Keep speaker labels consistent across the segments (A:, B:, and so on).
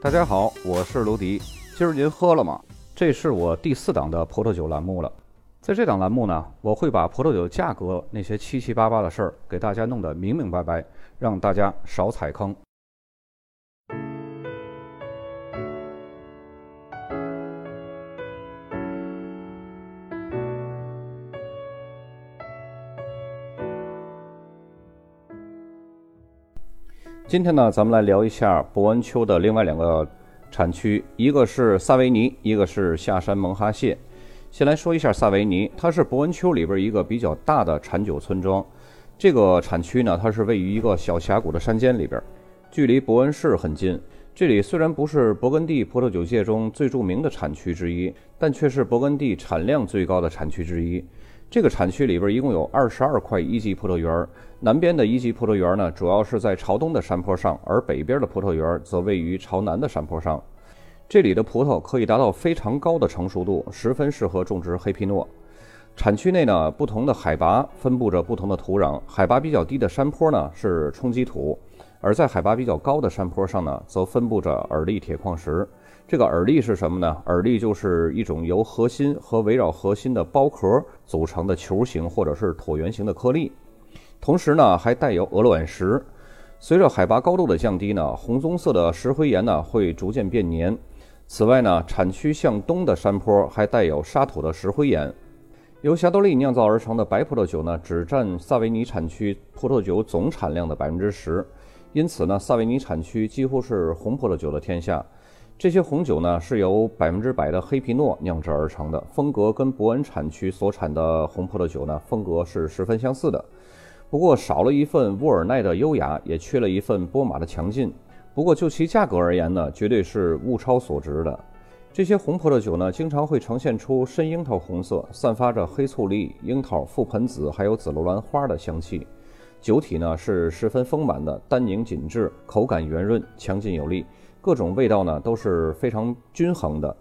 A: 大家好，我是卢迪。今儿您喝了吗？这是我第四档的葡萄酒栏目了。在这档栏目呢，我会把葡萄酒价格那些七七八八的事儿给大家弄得明明白白，让大家少踩坑。今天呢，咱们来聊一下博恩丘的另外两个产区，一个是萨维尼，一个是下山蒙哈谢。先来说一下萨维尼，它是博恩丘里边一个比较大的产酒村庄。这个产区呢，它是位于一个小峡谷的山间里边，距离伯恩市很近。这里虽然不是勃艮第葡萄酒界中最著名的产区之一，但却是勃艮第产量最高的产区之一。这个产区里边一共有二十二块一级葡萄园，南边的一级葡萄园呢，主要是在朝东的山坡上，而北边的葡萄园则位于朝南的山坡上。这里的葡萄可以达到非常高的成熟度，十分适合种植黑皮诺。产区内呢，不同的海拔分布着不同的土壤，海拔比较低的山坡呢是冲积土，而在海拔比较高的山坡上呢，则分布着饵粒铁矿石。这个耳力是什么呢？耳力就是一种由核心和围绕核心的包壳组成的球形或者是椭圆形的颗粒，同时呢还带有鹅卵石。随着海拔高度的降低呢，红棕色的石灰岩呢会逐渐变黏。此外呢，产区向东的山坡还带有沙土的石灰岩。由霞多丽酿造而成的白葡萄酒呢，只占萨维尼产区葡萄酒总产量的百分之十，因此呢，萨维尼产区几乎是红葡萄酒的天下。这些红酒呢是由百分之百的黑皮诺酿制而成的，风格跟伯恩产区所产的红葡萄酒呢风格是十分相似的。不过少了一份沃尔奈的优雅，也缺了一份波马的强劲。不过就其价格而言呢，绝对是物超所值的。这些红葡萄酒呢，经常会呈现出深樱桃红色，散发着黑醋栗、樱桃、覆盆子还有紫罗兰花的香气。酒体呢是十分丰满的，单宁紧致，口感圆润，强劲有力。各种味道呢都是非常均衡的。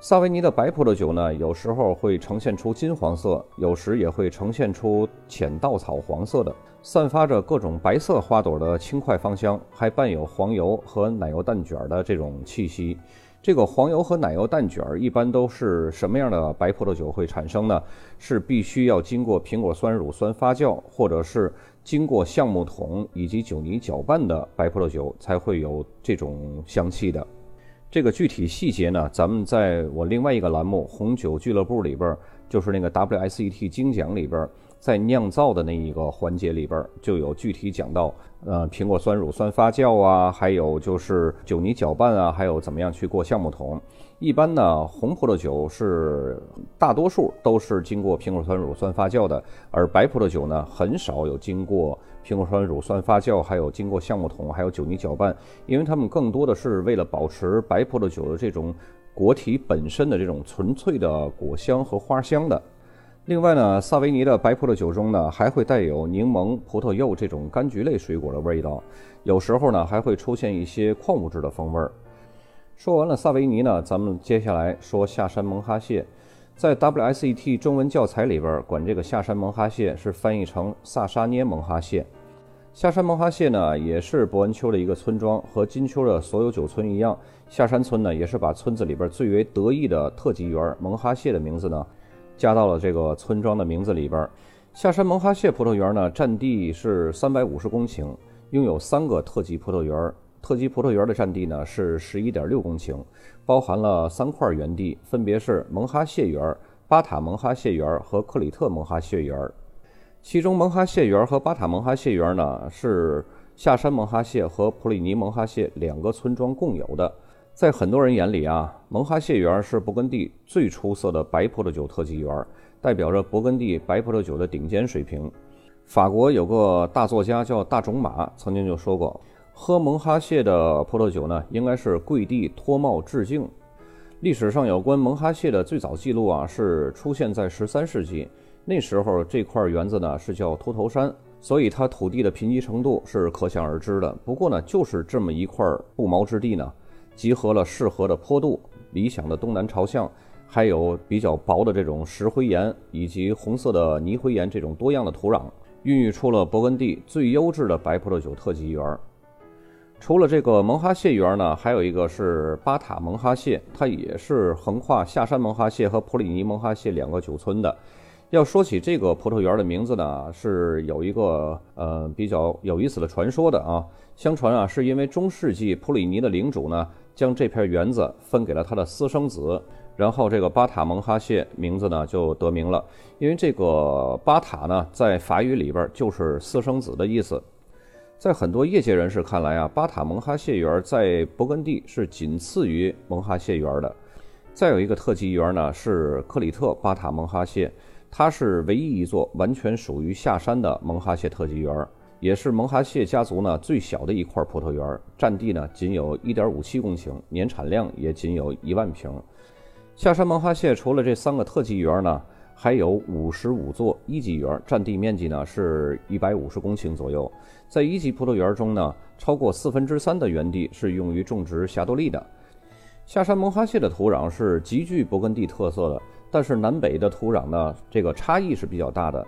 A: 萨维尼的白葡萄酒呢，有时候会呈现出金黄色，有时也会呈现出浅稻草黄色的，散发着各种白色花朵的轻快芳香，还伴有黄油和奶油蛋卷的这种气息。这个黄油和奶油蛋卷儿一般都是什么样的白葡萄酒会产生呢？是必须要经过苹果酸乳酸发酵，或者是。经过橡木桶以及酒泥搅拌的白葡萄酒才会有这种香气的。这个具体细节呢，咱们在我另外一个栏目《红酒俱乐部》里边，就是那个 WSET 精讲里边，在酿造的那一个环节里边就有具体讲到，呃，苹果酸乳酸发酵啊，还有就是酒泥搅拌啊，还有怎么样去过橡木桶。一般呢，红葡萄酒是大多数都是经过苹果酸乳酸发酵的，而白葡萄酒呢，很少有经过苹果酸乳酸发酵，还有经过橡木桶，还有酒泥搅拌，因为它们更多的是为了保持白葡萄酒的这种果体本身的这种纯粹的果香和花香的。另外呢，萨维尼的白葡萄酒中呢，还会带有柠檬、葡萄柚这种柑橘类水果的味道，有时候呢，还会出现一些矿物质的风味儿。说完了萨维尼呢，咱们接下来说下山蒙哈谢。在 WSET 中文教材里边，管这个下山蒙哈谢是翻译成萨沙涅蒙哈谢。下山蒙哈谢呢，也是伯恩丘的一个村庄，和金丘的所有酒村一样，下山村呢也是把村子里边最为得意的特级园蒙哈谢的名字呢，加到了这个村庄的名字里边。下山蒙哈谢葡萄园呢，占地是三百五十公顷，拥有三个特级葡萄园。特级葡萄园的占地呢是十一点六公顷，包含了三块园地，分别是蒙哈谢园、巴塔蒙哈谢园和克里特蒙哈谢园。其中蒙哈谢园和巴塔蒙哈谢园呢是下山蒙哈谢和普里尼蒙哈谢两个村庄共有的。在很多人眼里啊，蒙哈谢园是勃艮第最出色的白葡萄酒特级园，代表着勃艮第白葡萄酒的顶尖水平。法国有个大作家叫大种马，曾经就说过。喝蒙哈谢的葡萄酒呢，应该是跪地脱帽致敬。历史上有关蒙哈谢的最早记录啊，是出现在十三世纪。那时候这块园子呢是叫秃头山，所以它土地的贫瘠程度是可想而知的。不过呢，就是这么一块不毛之地呢，集合了适合的坡度、理想的东南朝向，还有比较薄的这种石灰岩以及红色的泥灰岩这种多样的土壤，孕育出了勃艮第最优质的白葡萄酒特级园。除了这个蒙哈谢园呢，还有一个是巴塔蒙哈谢，它也是横跨下山蒙哈谢和普里尼蒙哈谢两个酒村的。要说起这个葡萄园的名字呢，是有一个呃比较有意思的传说的啊。相传啊，是因为中世纪普里尼的领主呢，将这片园子分给了他的私生子，然后这个巴塔蒙哈谢名字呢就得名了。因为这个巴塔呢，在法语里边就是私生子的意思。在很多业界人士看来啊，巴塔蒙哈谢园在勃艮第是仅次于蒙哈谢园的。再有一个特级园呢，是克里特巴塔蒙哈谢，它是唯一一座完全属于下山的蒙哈谢特级园，也是蒙哈谢家族呢最小的一块葡萄园，占地呢仅有一点五七公顷，年产量也仅有一万瓶。下山蒙哈谢除了这三个特级园呢。还有五十五座一级园，占地面积呢是一百五十公顷左右。在一级葡萄园中呢，超过四分之三的园地是用于种植霞多丽的。下山蒙哈谢的土壤是极具勃艮第特色的，但是南北的土壤呢，这个差异是比较大的。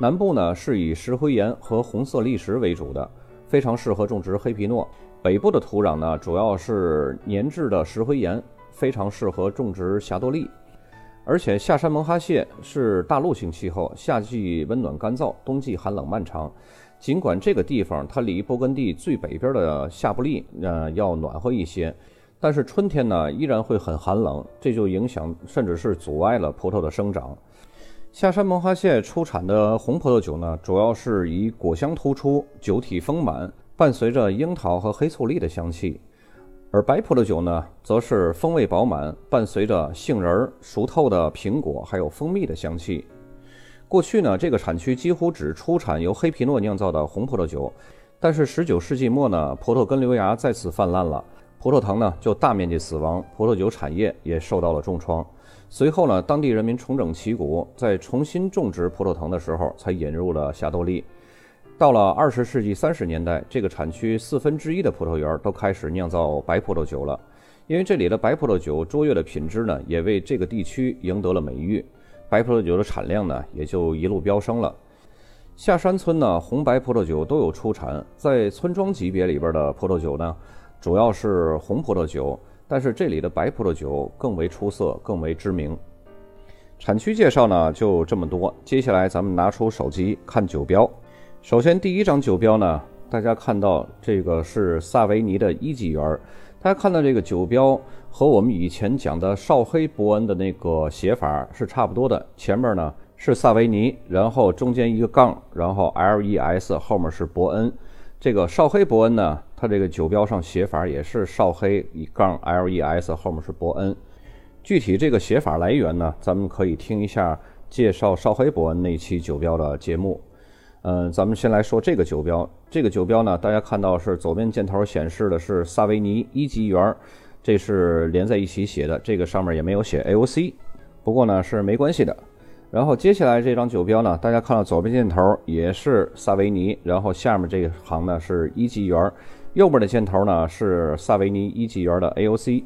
A: 南部呢是以石灰岩和红色砾石为主的，非常适合种植黑皮诺；北部的土壤呢主要是粘质的石灰岩，非常适合种植霞多丽。而且下山蒙哈谢是大陆性气候，夏季温暖干燥，冬季寒冷漫长。尽管这个地方它离勃艮第最北边的夏布利呃要暖和一些，但是春天呢依然会很寒冷，这就影响甚至是阻碍了葡萄的生长。下山蒙哈谢出产的红葡萄酒呢，主要是以果香突出，酒体丰满，伴随着樱桃和黑醋栗的香气。而白葡萄酒呢，则是风味饱满，伴随着杏仁、熟透的苹果，还有蜂蜜的香气。过去呢，这个产区几乎只出产由黑皮诺酿造的红葡萄酒。但是19世纪末呢，葡萄根瘤蚜再次泛滥了，葡萄藤呢就大面积死亡，葡萄酒产业也受到了重创。随后呢，当地人民重整旗鼓，在重新种植葡萄藤的时候，才引入了霞多丽。到了二十世纪三十年代，这个产区四分之一的葡萄园都开始酿造白葡萄酒了。因为这里的白葡萄酒卓越的品质呢，也为这个地区赢得了美誉。白葡萄酒的产量呢，也就一路飙升了。下山村呢，红白葡萄酒都有出产。在村庄级别里边的葡萄酒呢，主要是红葡萄酒，但是这里的白葡萄酒更为出色，更为知名。产区介绍呢，就这么多。接下来咱们拿出手机看酒标。首先，第一张酒标呢，大家看到这个是萨维尼的一级园。大家看到这个酒标和我们以前讲的绍黑伯恩的那个写法是差不多的。前面呢是萨维尼，然后中间一个杠，然后 L E S，后面是伯恩。这个绍黑伯恩呢，它这个酒标上写法也是绍黑一杠 L E S，后面是伯恩。具体这个写法来源呢，咱们可以听一下介绍绍黑伯恩那期酒标的节目。嗯，咱们先来说这个酒标。这个酒标呢，大家看到是左边箭头显示的是萨维尼一级园，这是连在一起写的。这个上面也没有写 AOC，不过呢是没关系的。然后接下来这张酒标呢，大家看到左边箭头也是萨维尼，然后下面这一行呢是一级园，右边的箭头呢是萨维尼一级园的 AOC。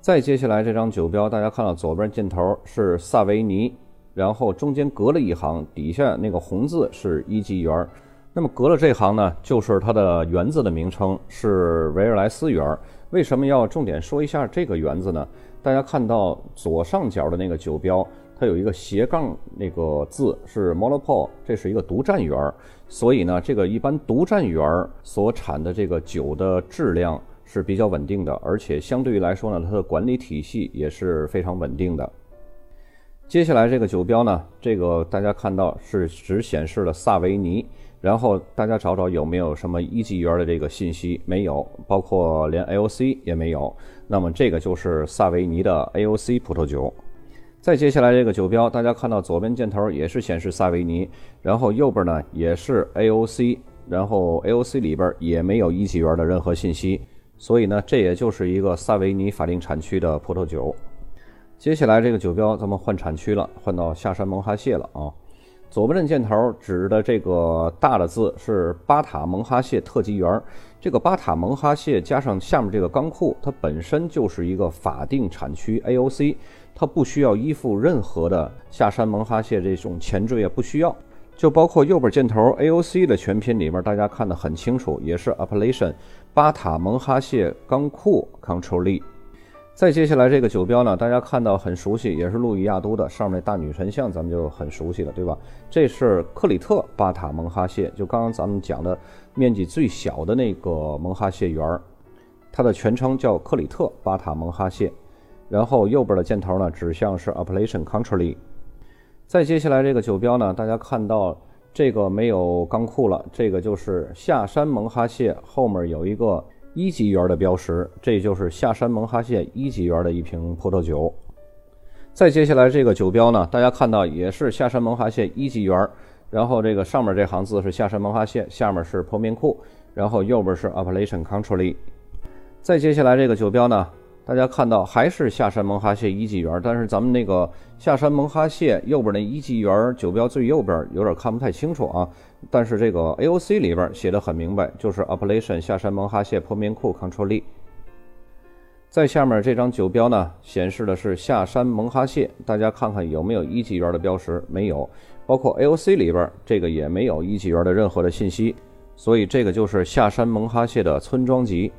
A: 再接下来这张酒标，大家看到左边箭头是萨维尼。然后中间隔了一行，底下那个红字是一级园。那么隔了这行呢，就是它的园子的名称是维尔莱斯园。为什么要重点说一下这个园子呢？大家看到左上角的那个酒标，它有一个斜杠那个字是 Monopo 这是一个独占园儿。所以呢，这个一般独占园儿所产的这个酒的质量是比较稳定的，而且相对于来说呢，它的管理体系也是非常稳定的。接下来这个酒标呢，这个大家看到是只显示了萨维尼，然后大家找找有没有什么一级园的这个信息，没有，包括连 AOC 也没有。那么这个就是萨维尼的 AOC 葡萄酒。再接下来这个酒标，大家看到左边箭头也是显示萨维尼，然后右边呢也是 AOC，然后 AOC 里边也没有一级园的任何信息，所以呢，这也就是一个萨维尼法定产区的葡萄酒。接下来这个酒标，咱们换产区了，换到下山蒙哈谢了啊。左边的箭头指的这个大的字是巴塔蒙哈谢特级园。这个巴塔蒙哈谢加上下面这个钢库，它本身就是一个法定产区 AOC，它不需要依附任何的下山蒙哈谢这种前缀也不需要。就包括右边箭头 AOC 的全拼里面，大家看得很清楚，也是 Appellation 巴塔蒙哈谢钢库 Control Lee。再接下来这个酒标呢，大家看到很熟悉，也是路易亚都的，上面那大女神像咱们就很熟悉了，对吧？这是克里特巴塔蒙哈谢，就刚刚咱们讲的面积最小的那个蒙哈谢园儿，它的全称叫克里特巴塔蒙哈谢。然后右边的箭头呢，指向是 Appalachian Country。再接下来这个酒标呢，大家看到这个没有钢库了，这个就是下山蒙哈谢，后面有一个一级园的标识，这就是下山蒙哈谢一级园的一瓶葡萄酒。再接下来这个酒标呢，大家看到也是下山蒙哈谢一级园，然后这个上面这行字是下山蒙哈谢，下面是破面库，然后右边是 Appellation Control Lee。再接下来这个酒标呢？大家看到还是下山蒙哈谢一级园，但是咱们那个下山蒙哈谢右边那一级园酒标最右边有点看不太清楚啊。但是这个 AOC 里边写的很明白，就是 Appellation 下山蒙哈谢破面库 Control Lee。在下面这张酒标呢，显示的是下山蒙哈谢，大家看看有没有一级园的标识？没有，包括 AOC 里边这个也没有一级园的任何的信息，所以这个就是下山蒙哈谢的村庄级。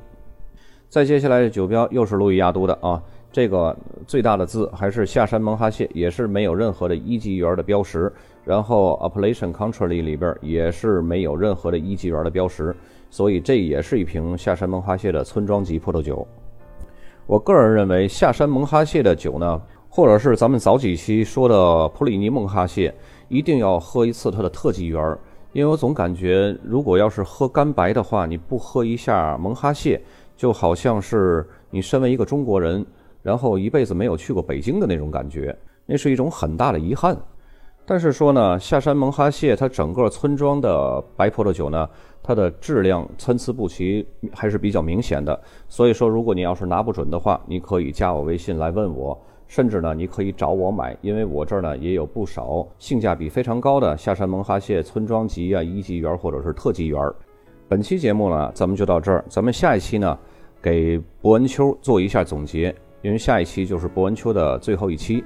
A: 再接下来的酒标又是路易亚都的啊，这个最大的字还是下山蒙哈谢，也是没有任何的一级园的标识。然后 Appellation Control 里边也是没有任何的一级园的标识，所以这也是一瓶下山蒙哈谢的村庄级葡萄酒。我个人认为下山蒙哈谢的酒呢，或者是咱们早几期说的普里尼蒙哈谢，一定要喝一次它的特级园，因为我总感觉如果要是喝干白的话，你不喝一下蒙哈谢。就好像是你身为一个中国人，然后一辈子没有去过北京的那种感觉，那是一种很大的遗憾。但是说呢，下山蒙哈谢它整个村庄的白葡萄酒呢，它的质量参差不齐，还是比较明显的。所以说，如果你要是拿不准的话，你可以加我微信来问我，甚至呢，你可以找我买，因为我这儿呢也有不少性价比非常高的下山蒙哈谢村庄级啊一级园或者是特级园。本期节目呢，咱们就到这儿，咱们下一期呢。给博恩丘做一下总结，因为下一期就是博恩丘的最后一期。